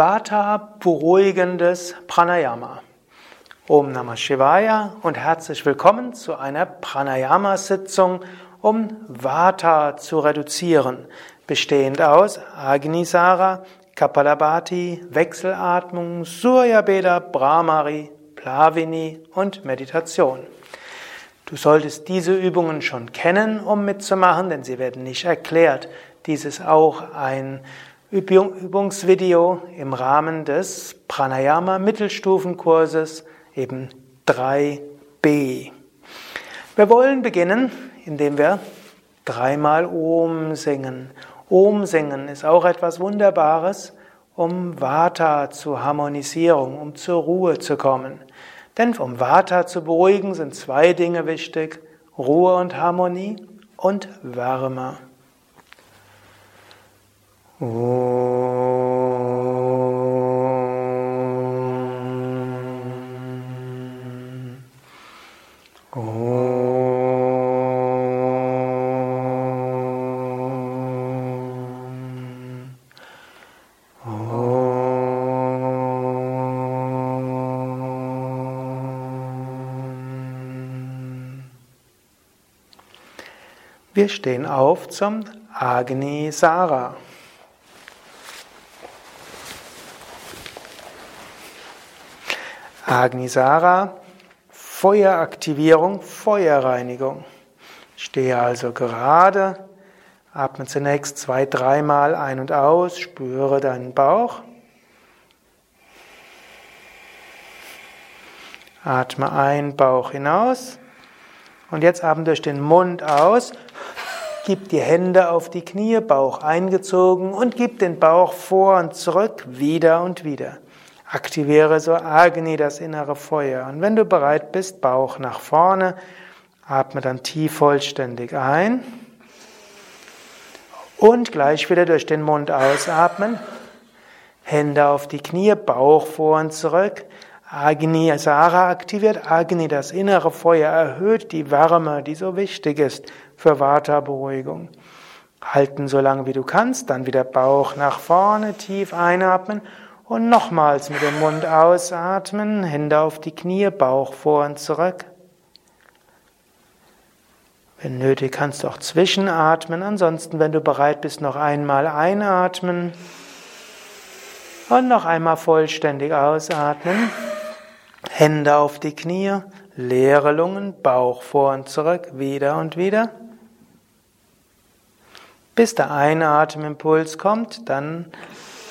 Vata beruhigendes Pranayama. Om Namah Shivaya und herzlich willkommen zu einer Pranayama-Sitzung, um Vata zu reduzieren, bestehend aus Agnisara, Kapalabhati, Wechselatmung, Surya Beda, Brahmari, Plavini und Meditation. Du solltest diese Übungen schon kennen, um mitzumachen, denn sie werden nicht erklärt. Dies ist auch ein Übungsvideo im Rahmen des Pranayama Mittelstufenkurses, eben 3b. Wir wollen beginnen, indem wir dreimal Om singen. Om singen ist auch etwas Wunderbares, um Vata zur Harmonisierung, um zur Ruhe zu kommen. Denn um Vata zu beruhigen, sind zwei Dinge wichtig: Ruhe und Harmonie und Wärme. Wir stehen auf zum Agni Sara. Agnisara, Feueraktivierung, Feuerreinigung. Stehe also gerade, atme zunächst zwei, dreimal ein und aus, spüre deinen Bauch. Atme ein, Bauch hinaus. Und jetzt atme durch den Mund aus. Gib die Hände auf die Knie, Bauch eingezogen und gib den Bauch vor und zurück, wieder und wieder. Aktiviere so Agni, das innere Feuer. Und wenn du bereit bist, Bauch nach vorne, atme dann tief vollständig ein. Und gleich wieder durch den Mund ausatmen. Hände auf die Knie, Bauch vor und zurück. Agni Sara aktiviert Agni, das innere Feuer, erhöht die Wärme, die so wichtig ist für Vata-Beruhigung. Halten so lange wie du kannst, dann wieder Bauch nach vorne, tief einatmen und nochmals mit dem Mund ausatmen, Hände auf die Knie, Bauch vor und zurück. Wenn nötig, kannst du auch zwischenatmen. Ansonsten, wenn du bereit bist, noch einmal einatmen und noch einmal vollständig ausatmen. Hände auf die Knie, leere Lungen, Bauch vor und zurück, wieder und wieder. Bis der Einatemimpuls kommt, dann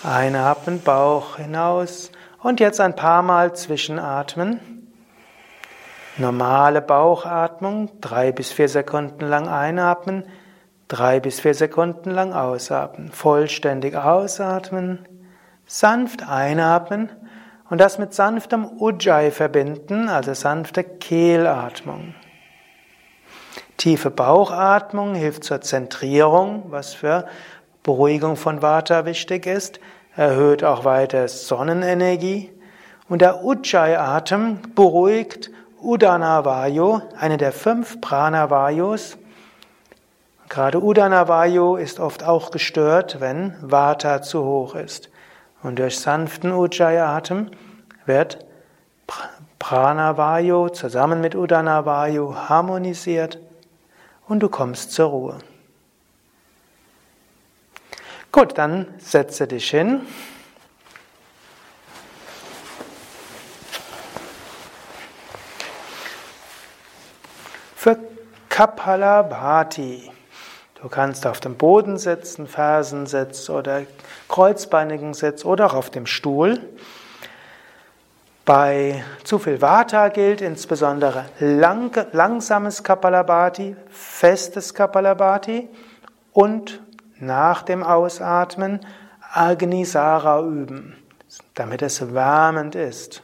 Einatmen, Bauch hinaus und jetzt ein paar Mal zwischenatmen. Normale Bauchatmung, drei bis vier Sekunden lang einatmen, drei bis vier Sekunden lang ausatmen. Vollständig ausatmen, sanft einatmen und das mit sanftem Ujjayi verbinden, also sanfte Kehlatmung. Tiefe Bauchatmung hilft zur Zentrierung, was für Beruhigung von Vata wichtig ist, erhöht auch weiter Sonnenenergie. Und der Ujjayi-Atem beruhigt Udana Vayu, eine der fünf Prana-Vayus. Gerade Udana Vayu ist oft auch gestört, wenn Vata zu hoch ist. Und durch sanften Ujjayi-Atem wird Prana Vayu zusammen mit Udana Vayu harmonisiert und du kommst zur Ruhe. Gut, dann setze dich hin. Für Kapalabhati. Du kannst auf dem Boden sitzen, Fersensitz oder kreuzbeinigen Sitz oder auch auf dem Stuhl. Bei zu viel Vata gilt insbesondere lang, langsames Kapalabhati, festes Kapalabhati und nach dem Ausatmen Agnisara üben, damit es wärmend ist.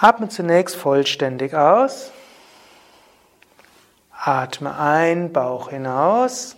Atme zunächst vollständig aus. Atme ein, Bauch hinaus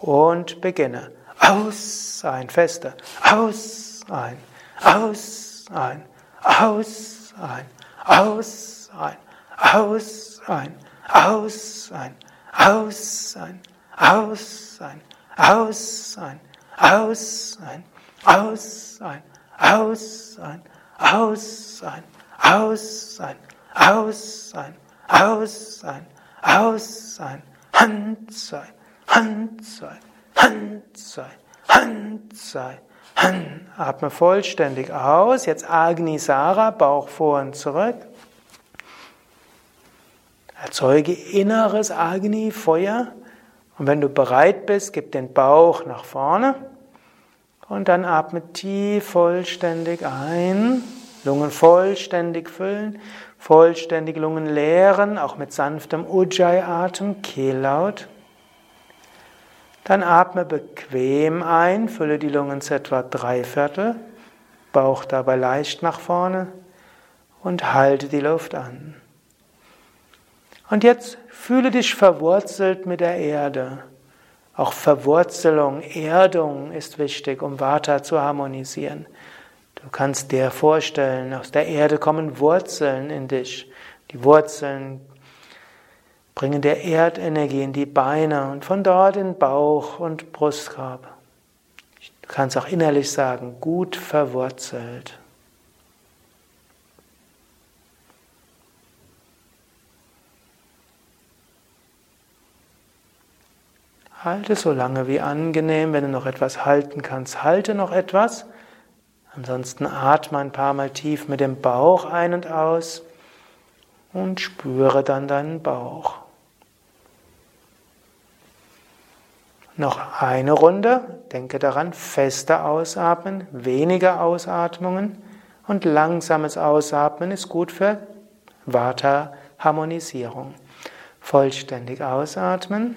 und beginne. Aus, ein, feste. Aus, ein, aus, ein, aus, ein, aus, ein, aus, ein, aus, ein, aus, ein. Aus, ein, aus, ein, aus, ein, aus, ein, aus, ein, aus, ein, aus, ein, aus, ein, aus, ein, aus, ein, Hand sei, Hand sei, Hand sei, Hand sei, Hand. Atme vollständig aus. Jetzt Agni Sara, Bauch vor und zurück. Erzeuge inneres Agni, Feuer. Und wenn du bereit bist, gib den Bauch nach vorne. Und dann atme tief vollständig ein. Lungen vollständig füllen, vollständig Lungen leeren, auch mit sanftem Ujjayi-Atem, Kehllaut. Dann atme bequem ein, fülle die Lungen zu etwa drei Viertel, Bauch dabei leicht nach vorne und halte die Luft an. Und jetzt fühle dich verwurzelt mit der Erde. Auch Verwurzelung, Erdung ist wichtig, um Vata zu harmonisieren. Du kannst dir vorstellen, aus der Erde kommen Wurzeln in dich. Die Wurzeln bringen dir Erdenergie in die Beine und von dort in Bauch und Brustkorb. Du kannst auch innerlich sagen, gut verwurzelt. Halte so lange wie angenehm, wenn du noch etwas halten kannst, halte noch etwas. Ansonsten atme ein paar Mal tief mit dem Bauch ein und aus und spüre dann deinen Bauch. Noch eine Runde. Denke daran, feste Ausatmen, weniger Ausatmungen und langsames Ausatmen ist gut für Vata-Harmonisierung. Vollständig ausatmen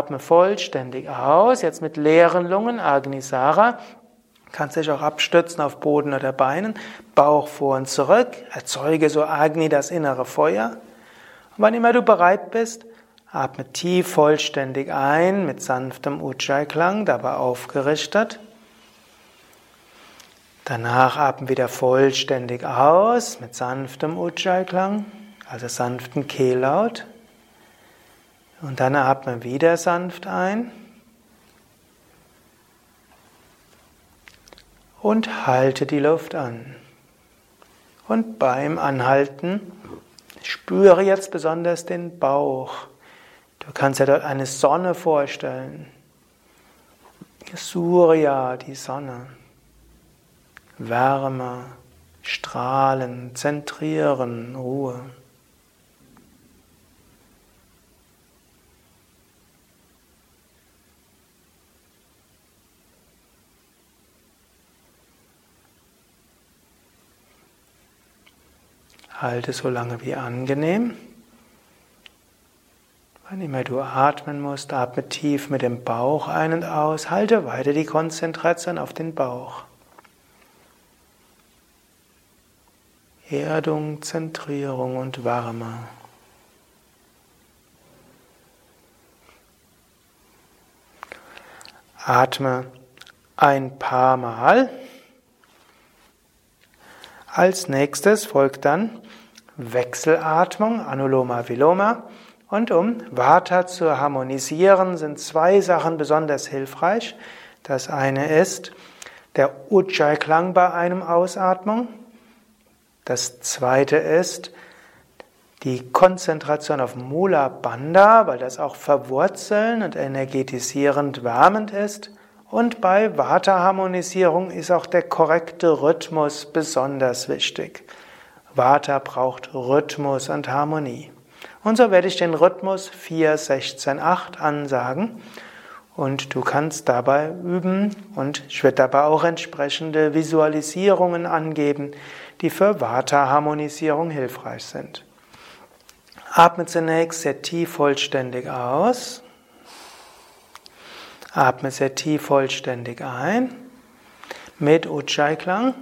Atme vollständig aus. Jetzt mit leeren Lungen, Agnisara. Kannst dich auch abstützen auf Boden oder Beinen. Bauch vor und zurück. Erzeuge so Agni, das innere Feuer. Und wann immer du bereit bist, atme tief vollständig ein mit sanftem Ujjayi-Klang, dabei aufgerichtet. Danach atme wieder vollständig aus mit sanftem Ujjayi-Klang also sanften Kehllaut. Und dann atme wieder sanft ein. Und halte die Luft an. Und beim Anhalten spüre jetzt besonders den Bauch. Du kannst dir dort eine Sonne vorstellen. Surya, die Sonne. Wärme, Strahlen, Zentrieren, Ruhe. Halte so lange wie angenehm. Wann immer du atmen musst, atme tief mit dem Bauch ein und aus. Halte weiter die Konzentration auf den Bauch. Erdung, Zentrierung und Wärme. Atme ein paar Mal. Als nächstes folgt dann Wechselatmung, Anuloma Viloma. Und um Vata zu harmonisieren, sind zwei Sachen besonders hilfreich. Das eine ist der Ujjayi-Klang bei einem Ausatmung. Das zweite ist die Konzentration auf Mula Bandha, weil das auch verwurzeln und energetisierend wärmend ist. Und bei Vata-Harmonisierung ist auch der korrekte Rhythmus besonders wichtig. Vata braucht Rhythmus und Harmonie. Und so werde ich den Rhythmus 4, 16, 8 ansagen. Und du kannst dabei üben und ich werde dabei auch entsprechende Visualisierungen angeben, die für Vata-Harmonisierung hilfreich sind. Atme zunächst sehr tief vollständig aus. Atme sehr tief vollständig ein. Mit Ujjayi-Klang.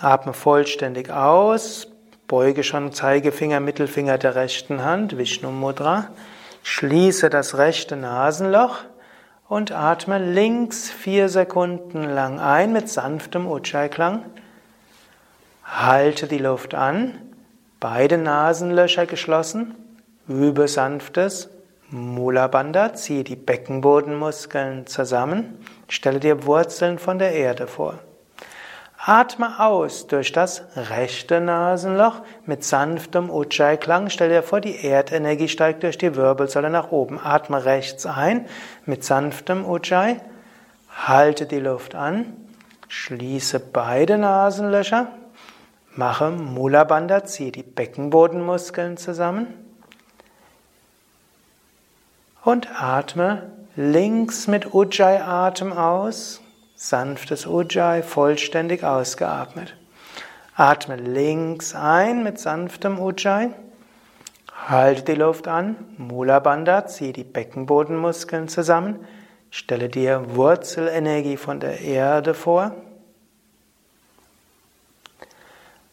Atme vollständig aus. Beuge schon Zeigefinger, Mittelfinger der rechten Hand, Vishnu Mudra. Schließe das rechte Nasenloch und atme links vier Sekunden lang ein mit sanftem Ujjayi-Klang. Halte die Luft an, beide Nasenlöcher geschlossen, übe sanftes Mula Bandha, ziehe die Beckenbodenmuskeln zusammen, stelle dir Wurzeln von der Erde vor. Atme aus durch das rechte Nasenloch mit sanftem Ujjayi-Klang. Stell dir vor, die Erdenergie steigt durch die Wirbelsäule nach oben. Atme rechts ein mit sanftem Ujjayi. Halte die Luft an. Schließe beide Nasenlöcher. Mache Mula Bandha, ziehe die Beckenbodenmuskeln zusammen. Und atme links mit Ujjayi-Atem aus. Sanftes Ujjayi, vollständig ausgeatmet. Atme links ein mit sanftem Ujjayi. Halte die Luft an. Mula Bandha, ziehe die Beckenbodenmuskeln zusammen. Stelle dir Wurzelenergie von der Erde vor.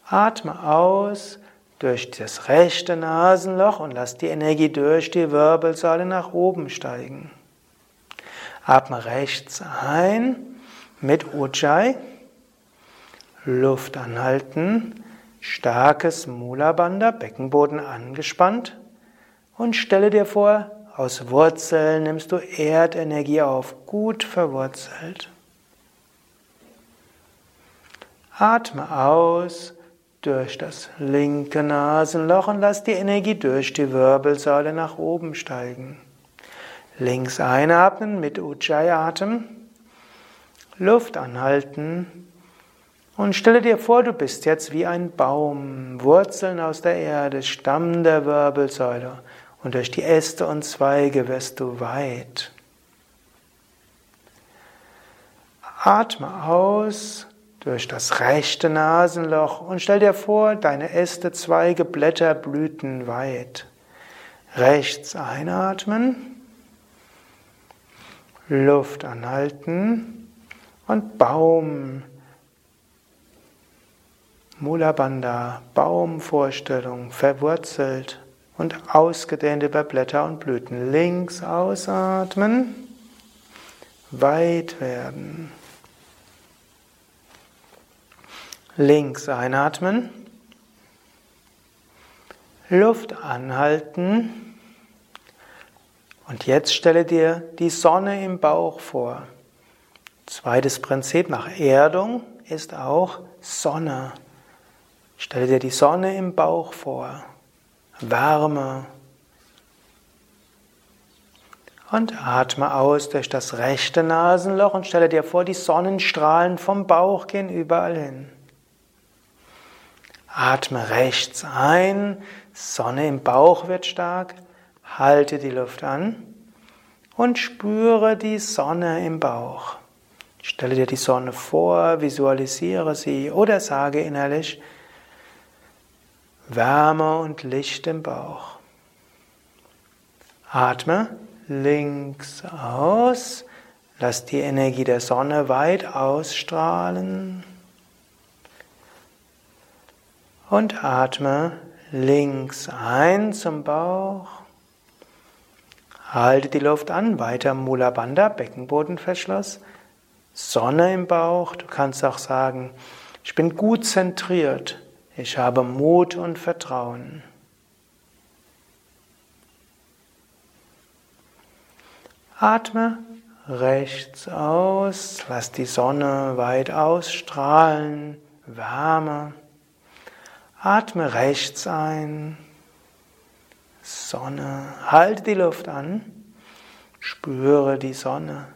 Atme aus durch das rechte Nasenloch und lass die Energie durch die Wirbelsäule nach oben steigen. Atme rechts ein mit Ujjayi. Luft anhalten, starkes Mula Bandha, Beckenboden angespannt und stelle dir vor, aus Wurzeln nimmst du Erdenergie auf, gut verwurzelt. Atme aus durch das linke Nasenloch und lass die Energie durch die Wirbelsäule nach oben steigen. Links einatmen mit Ujjayi-Atem. Luft anhalten und stelle dir vor, du bist jetzt wie ein Baum, Wurzeln aus der Erde, Stamm der Wirbelsäule und durch die Äste und Zweige wirst du weit. Atme aus durch das rechte Nasenloch und stell dir vor, deine Äste, Zweige, Blätter, Blüten weit. Rechts einatmen, Luft anhalten und Baum, Mula Bandha, Baumvorstellung, verwurzelt und ausgedehnt über Blätter und Blüten. Links ausatmen, weit werden. Links einatmen, Luft anhalten und jetzt stelle dir die Sonne im Bauch vor. Zweites Prinzip nach Erdung ist auch Sonne. Stelle dir die Sonne im Bauch vor, Wärme. Und atme aus durch das rechte Nasenloch und stelle dir vor, die Sonnenstrahlen vom Bauch gehen überall hin. Atme rechts ein, Sonne im Bauch wird stark, halte die Luft an und spüre die Sonne im Bauch. Stelle dir die Sonne vor, visualisiere sie oder sage innerlich Wärme und Licht im Bauch. Atme links aus, lass die Energie der Sonne weit ausstrahlen und atme links ein zum Bauch. Halte die Luft an, weiter Mula Bandha, Beckenbodenverschluss. Sonne im Bauch. Du kannst auch sagen, ich bin gut zentriert. Ich habe Mut und Vertrauen. Atme rechts aus, lass die Sonne weit ausstrahlen, Wärme. Atme rechts ein, Sonne, halte die Luft an, spüre die Sonne.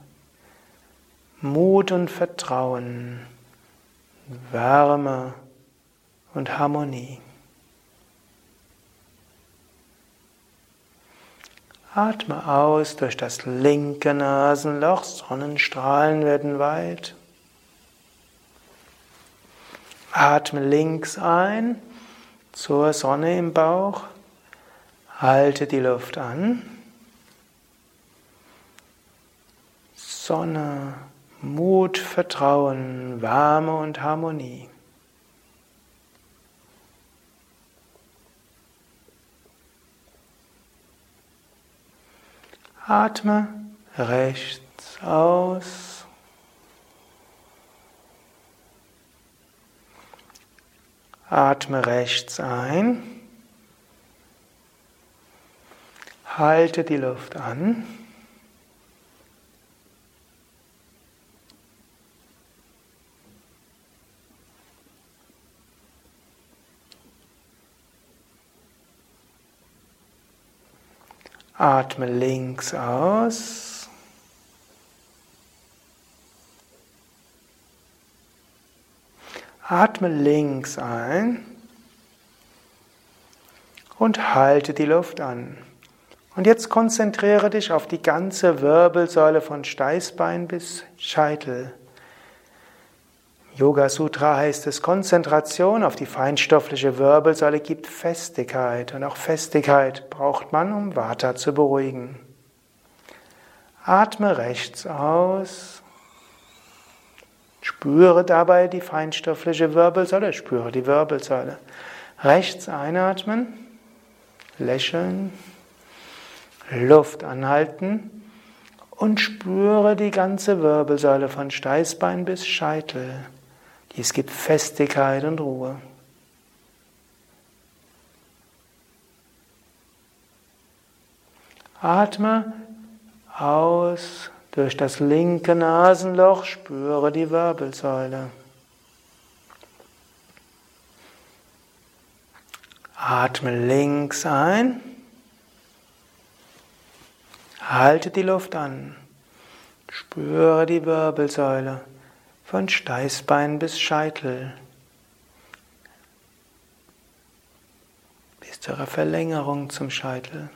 Mut und Vertrauen, Wärme und Harmonie. Atme aus durch das linke Nasenloch, Sonnenstrahlen werden weit. Atme links ein zur Sonne im Bauch. Halte die Luft an. Sonne, Mut, Vertrauen, Wärme und Harmonie. Atme rechts aus. Atme rechts ein. Halte die Luft an. Atme links aus. Atme links ein und halte die Luft an. Und jetzt konzentriere dich auf die ganze Wirbelsäule von Steißbein bis Scheitel. Yoga Sutra heißt es, Konzentration auf die feinstoffliche Wirbelsäule gibt Festigkeit und auch Festigkeit braucht man, um Vata zu beruhigen. Atme rechts aus. Spüre dabei die feinstoffliche Wirbelsäule, spüre die Wirbelsäule. Rechts einatmen, lächeln, Luft anhalten und spüre die ganze Wirbelsäule von Steißbein bis Scheitel. Es gibt Festigkeit und Ruhe. Atme aus durch das linke Nasenloch, spüre die Wirbelsäule. Atme links ein. Halte die Luft an. Spüre die Wirbelsäule von Steißbein bis Scheitel, bis zur Verlängerung zum Scheitel.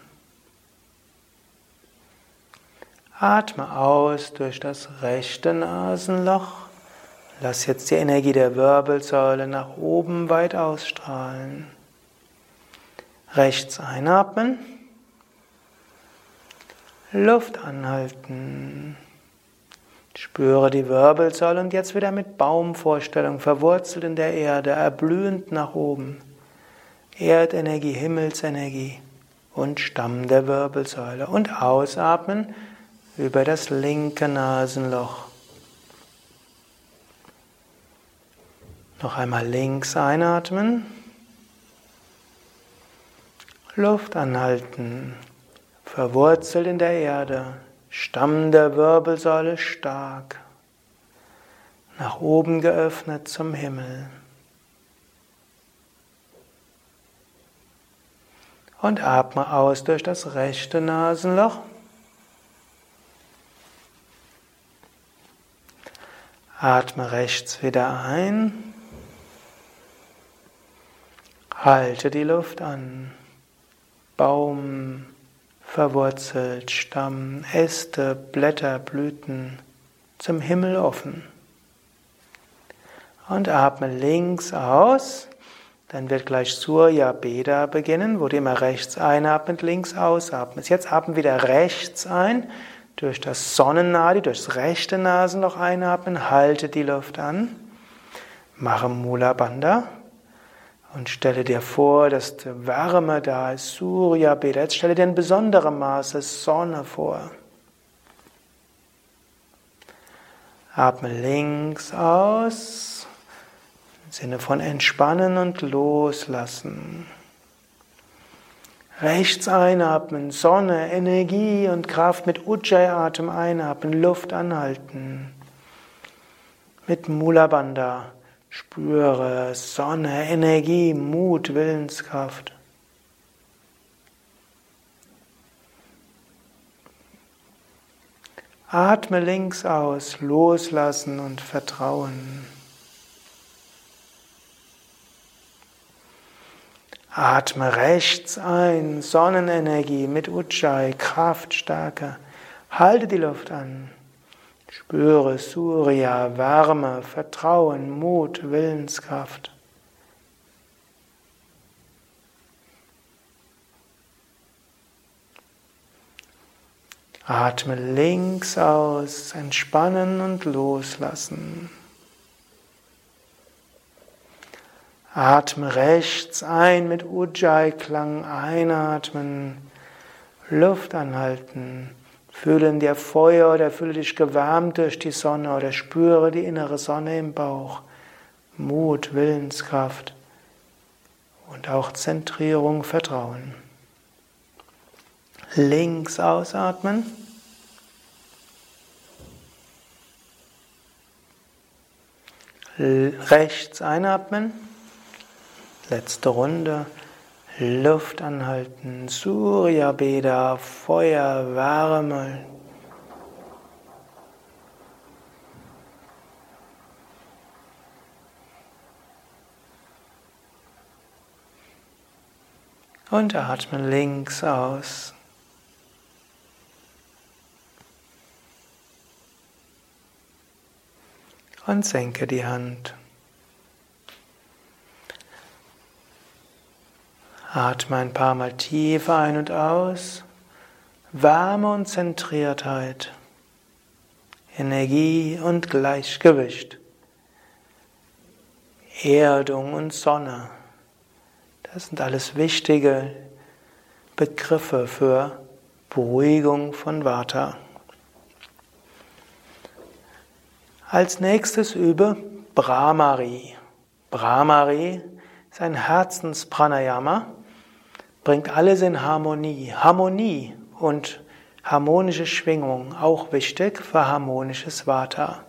Atme aus durch das rechte Nasenloch. Lass jetzt die Energie der Wirbelsäule nach oben weit ausstrahlen. Rechts einatmen. Luft anhalten. Spüre die Wirbelsäule und jetzt wieder mit Baumvorstellung, verwurzelt in der Erde, erblühend nach oben. Erdenergie, Himmelsenergie und Stamm der Wirbelsäule. Und ausatmen über das linke Nasenloch. Noch einmal links einatmen. Luft anhalten. Verwurzelt in der Erde. Stamm der Wirbelsäule stark, nach oben geöffnet zum Himmel. Und atme aus durch das rechte Nasenloch. Atme rechts wieder ein. Halte die Luft an. Baum, verwurzelt, Stamm, Äste, Blätter, Blüten zum Himmel offen. Und atme links aus. Dann wird gleich Surya Beda beginnen, wo du immer rechts einatmet, links ausatmest. Jetzt atmen wieder rechts ein, durch das Sonnennadi, durchs rechte Nasenloch einatmen, halte die Luft an. Mache Mula Bandha. Und stelle dir vor, dass Wärme da ist, Surya Beda. Jetzt stelle dir in besonderem Maße Sonne vor. Atme links aus, im Sinne von entspannen und loslassen. Rechts einatmen, Sonne, Energie und Kraft mit Ujjayi-Atem einatmen, Luft anhalten. Mit Mula Bandha Spüre Sonne, Energie, Mut, Willenskraft. Atme links aus, loslassen und vertrauen. Atme rechts ein, Sonnenenergie mit Ujjayi, Kraft stärker. Halte die Luft an. Spüre Surya, Wärme, Vertrauen, Mut, Willenskraft. Atme links aus, entspannen und loslassen. Atme rechts ein mit Ujjayi-Klang einatmen, Luft anhalten. Fühle in dir Feuer oder fühle dich gewärmt durch die Sonne oder spüre die innere Sonne im Bauch. Mut, Willenskraft und auch Zentrierung, Vertrauen. Links ausatmen. Rechts einatmen. Letzte Runde. Luft anhalten. Surya Beda, Feuer, Wärme. Und atme links aus. Und senke die Hand. Atme ein paar Mal tief ein und aus. Wärme und Zentriertheit. Energie und Gleichgewicht. Erdung und Sonne. Das sind alles wichtige Begriffe für Beruhigung von Vata. Als nächstes übe Brahmari. Brahmari ist ein Herzenspranayama bringt alles in Harmonie. Harmonie und harmonische Schwingung, auch wichtig für harmonisches Vata.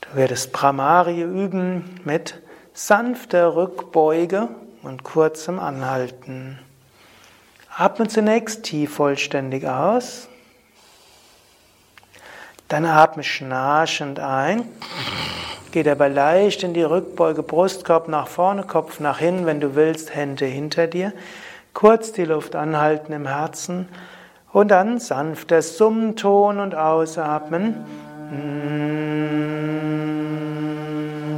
Du wirst Brahmari üben mit sanfter Rückbeuge und kurzem Anhalten. Atme zunächst tief vollständig aus. Dann atme schnarchend ein. Geh dabei leicht in die Rückbeuge, Brustkorb nach vorne, Kopf nach hinten, wenn du willst, Hände hinter dir. Kurz die Luft anhalten im Herzen und dann sanft der Summton und ausatmen.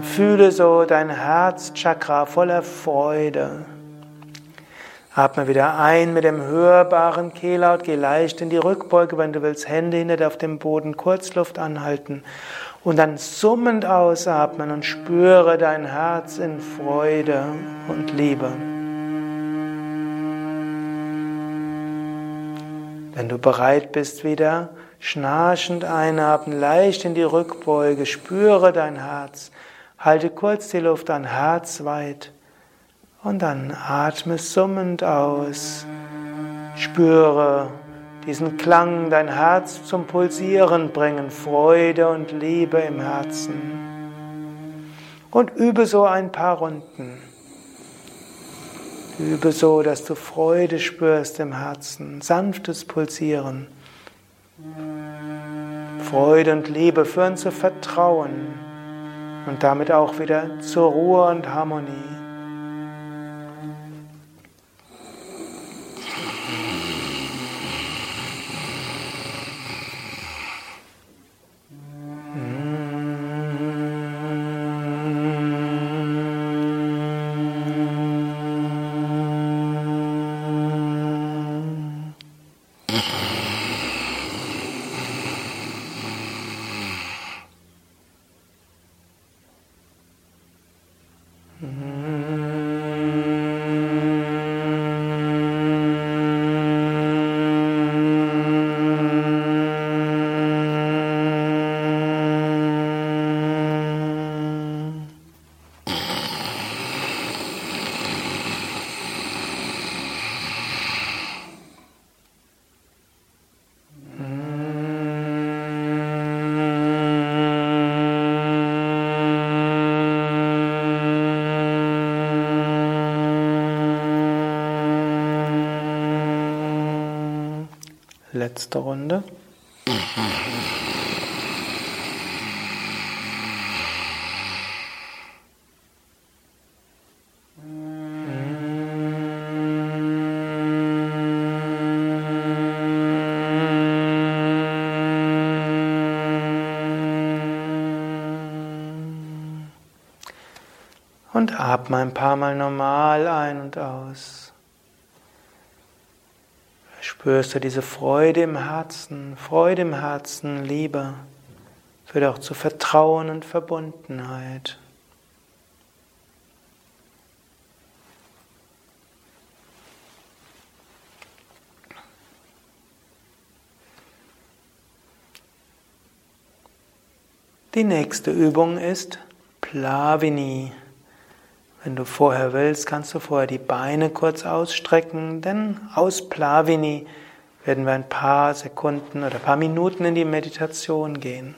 Fühle so dein Herzchakra voller Freude. Atme wieder ein mit dem hörbaren Kehllaut, geh leicht in die Rückbeuge, wenn du willst, Hände hinter auf dem Boden, Kurzluft anhalten und dann summend ausatmen und spüre dein Herz in Freude und Liebe. Wenn du bereit bist wieder, schnarchend einatmen, leicht in die Rückbeuge, spüre dein Herz, halte kurz die Luft an Herz weit und dann atme summend aus, spüre diesen Klang dein Herz zum Pulsieren bringen, Freude und Liebe im Herzen. Und übe so ein paar Runden. Übe so, dass du Freude spürst im Herzen, sanftes Pulsieren. Freude und Liebe führen zu Vertrauen und damit auch wieder zur Ruhe und Harmonie. Letzte Runde. Und atme ein paar Mal normal ein und aus. Spürst du diese Freude im Herzen, Freude im Herzen, Liebe, führt auch zu Vertrauen und Verbundenheit. Die nächste Übung ist Plavini. Wenn du vorher willst, kannst du vorher die Beine kurz ausstrecken, denn aus Plavini werden wir ein paar Sekunden oder ein paar Minuten in die Meditation gehen.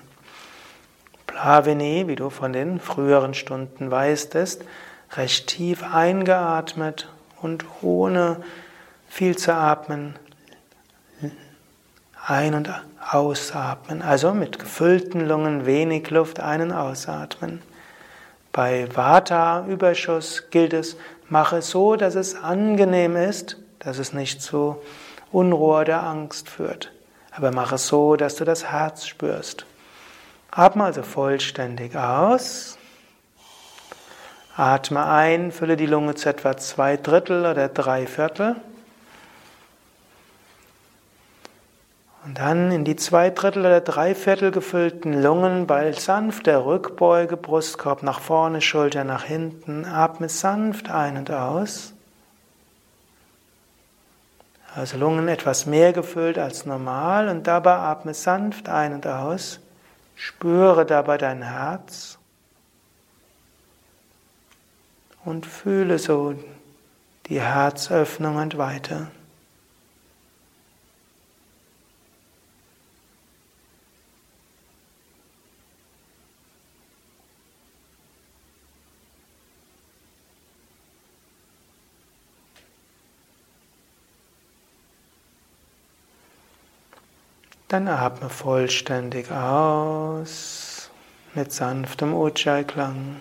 Plavini, wie du von den früheren Stunden weißt, ist recht tief eingeatmet und ohne viel zu atmen ein- und ausatmen. Also mit gefüllten Lungen wenig Luft ein- und ausatmen. Bei Vata-Überschuss gilt es, mache es so, dass es angenehm ist, dass es nicht zu Unruhe oder Angst führt. Aber mache es so, dass du das Herz spürst. Atme also vollständig aus. Atme ein, fülle die Lunge zu etwa zwei Drittel oder drei Viertel. Und dann in die zwei Drittel oder drei Viertel gefüllten Lungen bei sanfter Rückbeuge, Brustkorb nach vorne, Schulter nach hinten. Atme sanft ein und aus. Also Lungen etwas mehr gefüllt als normal und dabei atme sanft ein und aus. Spüre dabei dein Herz und fühle so die Herzöffnung und weiter. Dann atme vollständig aus mit sanftem Ujjayi-Klang.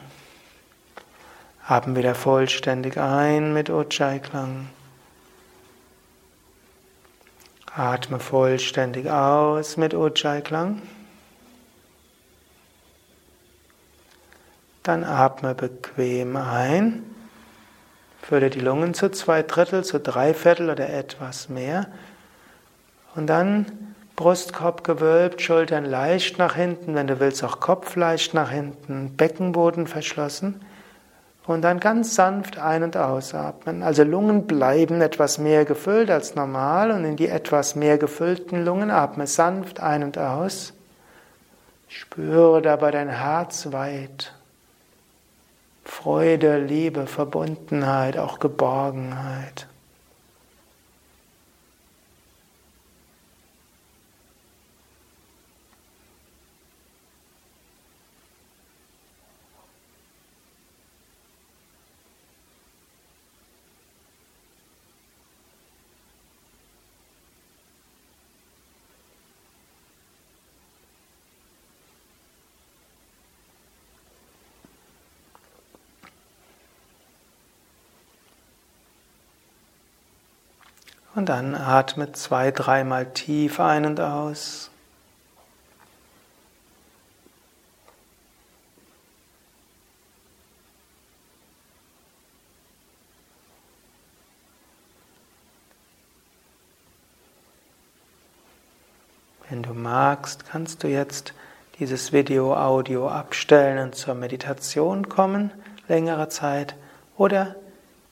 Atme wieder vollständig ein mit Ujjayi-Klang. Atme vollständig aus mit Ujjayi-Klang. Dann atme bequem ein. Fülle die Lungen zu zwei Drittel, zu drei Viertel oder etwas mehr. Und dann Brustkorb gewölbt, Schultern leicht nach hinten, wenn du willst auch Kopf leicht nach hinten, Beckenboden verschlossen und dann ganz sanft ein- und ausatmen. Also Lungen bleiben etwas mehr gefüllt als normal und in die etwas mehr gefüllten Lungen atme sanft ein und aus. Spüre dabei dein Herz weit. Freude, Liebe, Verbundenheit, auch Geborgenheit. Und dann atme zwei, dreimal tief ein und aus. Wenn du magst, kannst du jetzt dieses Video, Audio abstellen und zur Meditation kommen, längere Zeit, oder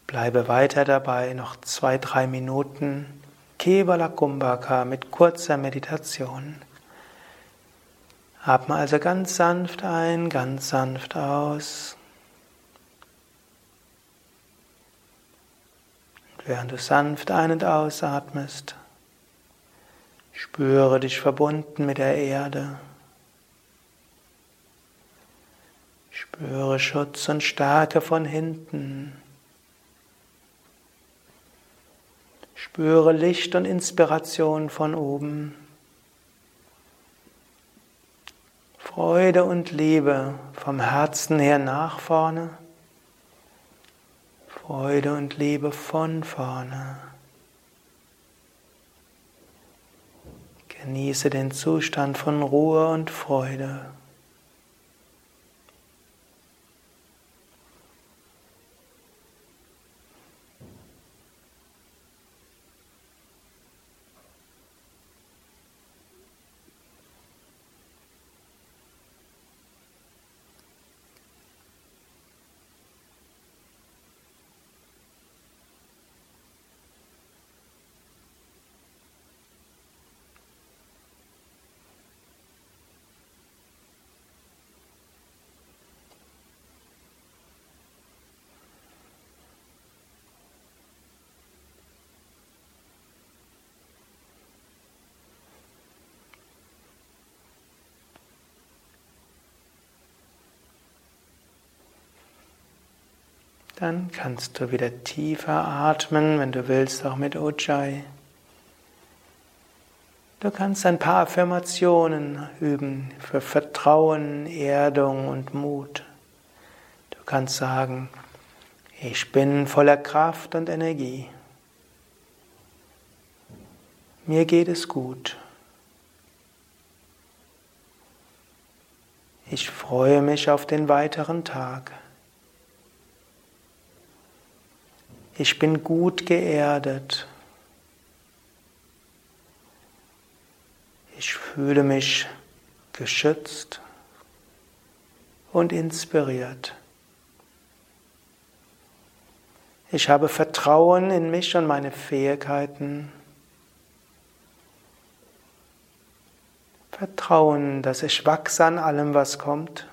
Bleibe weiter dabei, noch zwei, drei Minuten Kevala Kumbhaka mit kurzer Meditation. Atme also ganz sanft ein, ganz sanft aus. Und während du sanft ein- und ausatmest, spüre dich verbunden mit der Erde. Spüre Schutz und Stärke von hinten. Spüre Licht und Inspiration von oben. Freude und Liebe vom Herzen her nach vorne. Freude und Liebe von vorne. Genieße den Zustand von Ruhe und Freude. Dann kannst du wieder tiefer atmen, wenn du willst, auch mit Ujjayi. Du kannst ein paar Affirmationen üben für Vertrauen, Erdung und Mut. Du kannst sagen, ich bin voller Kraft und Energie. Mir geht es gut. Ich freue mich auf den weiteren Tag. Ich bin gut geerdet. Ich fühle mich geschützt und inspiriert. Ich habe Vertrauen in mich und meine Fähigkeiten. Vertrauen, dass ich wachse an allem, was kommt.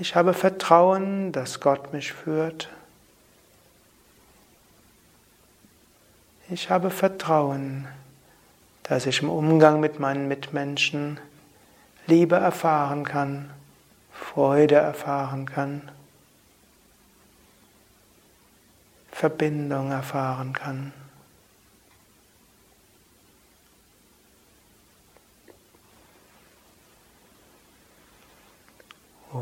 Ich habe Vertrauen, dass Gott mich führt. Ich habe Vertrauen, dass ich im Umgang mit meinen Mitmenschen Liebe erfahren kann, Freude erfahren kann, Verbindung erfahren kann. Shri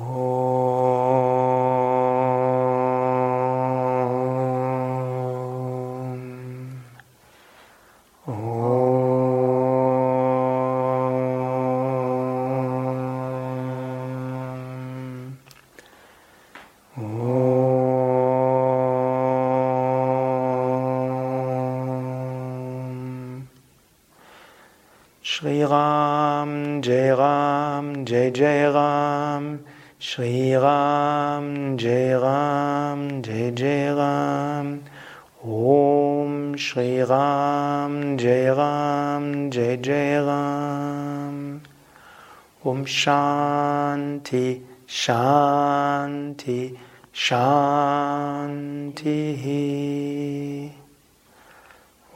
Ram, Jai Ram, Jai Jai Shri Ram, Jai Ram, Jai Jai Ram, Om Shri Ram, Jai Ram, Jai Jai Ram, Om Shanti, Shanti, Shanti.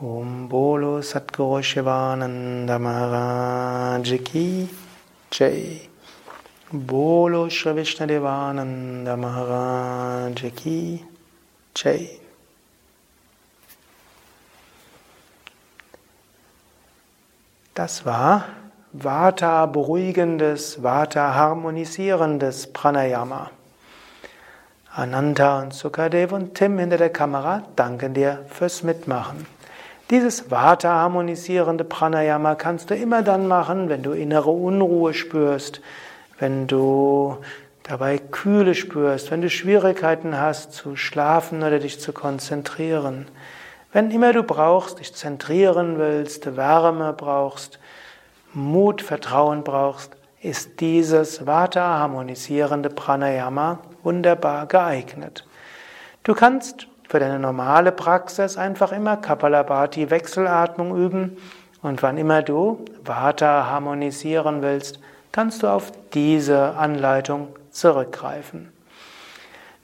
Om Bolo Satguru Shivananda Maharaj Ki Jai. Bolo Shri Vishnu Devananda Maharaj Ki Jai. Das war Vata beruhigendes, Vata harmonisierendes Pranayama. Ananta und Sukadev und Tim hinter der Kamera danken dir fürs Mitmachen. Dieses Vata-harmonisierende Pranayama kannst du immer dann machen, wenn du innere Unruhe spürst, wenn du dabei Kühle spürst, wenn du Schwierigkeiten hast zu schlafen oder dich zu konzentrieren. Wenn immer du brauchst, dich zentrieren willst, Wärme brauchst, Mut, Vertrauen brauchst, ist dieses Vata-harmonisierende Pranayama wunderbar geeignet. Du kannst für deine normale Praxis einfach immer Kapalabhati Wechselatmung üben und wann immer du Vata harmonisieren willst, kannst du auf diese Anleitung zurückgreifen.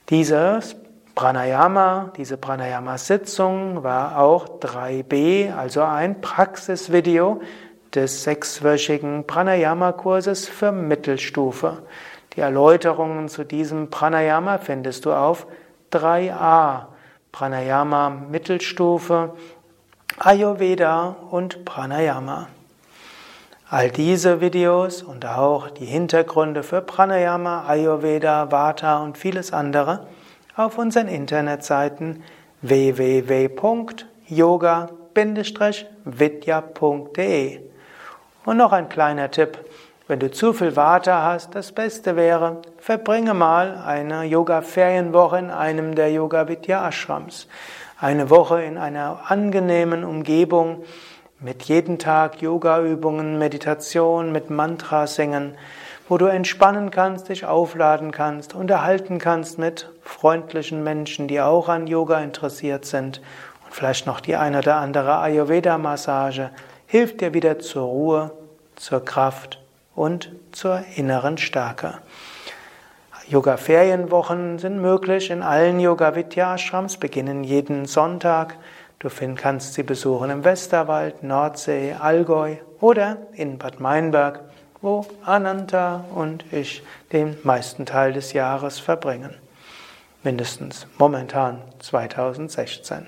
Dieses Pranayama, diese Pranayama-Sitzung war auch 3b, also ein Praxisvideo des sechswöchigen Pranayama-Kurses für Mittelstufe. Die Erläuterungen zu diesem Pranayama findest du auf 3a Pranayama Mittelstufe, Ayurveda und Pranayama. All diese Videos und auch die Hintergründe für Pranayama, Ayurveda, Vata und vieles andere auf unseren Internetseiten www.yoga-vidya.de. Und noch ein kleiner Tipp. Wenn du zu viel Vata hast, das Beste wäre, verbringe mal eine Yoga-Ferienwoche in einem der Yoga-Vidya-Ashrams. Eine Woche in einer angenehmen Umgebung mit jeden Tag Yoga-Übungen, Meditation, mit Mantra singen, wo du entspannen kannst, dich aufladen kannst, unterhalten kannst mit freundlichen Menschen, die auch an Yoga interessiert sind und vielleicht noch die eine oder andere Ayurveda-Massage, hilft dir wieder zur Ruhe, zur Kraft und zur inneren Stärke. Yoga-Ferienwochen sind möglich in allen Yoga-Vidya-Ashrams, beginnen jeden Sonntag. Du kannst sie besuchen im Westerwald, Nordsee, Allgäu oder in Bad Meinberg, wo Ananta und ich den meisten Teil des Jahres verbringen. Mindestens momentan 2016.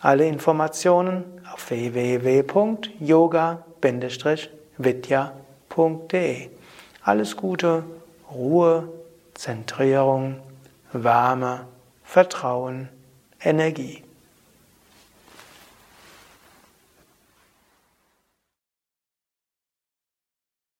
Alle Informationen auf www.yoga-vidya.de. Alles Gute, Ruhe, Zentrierung, Wärme, Vertrauen, Energie.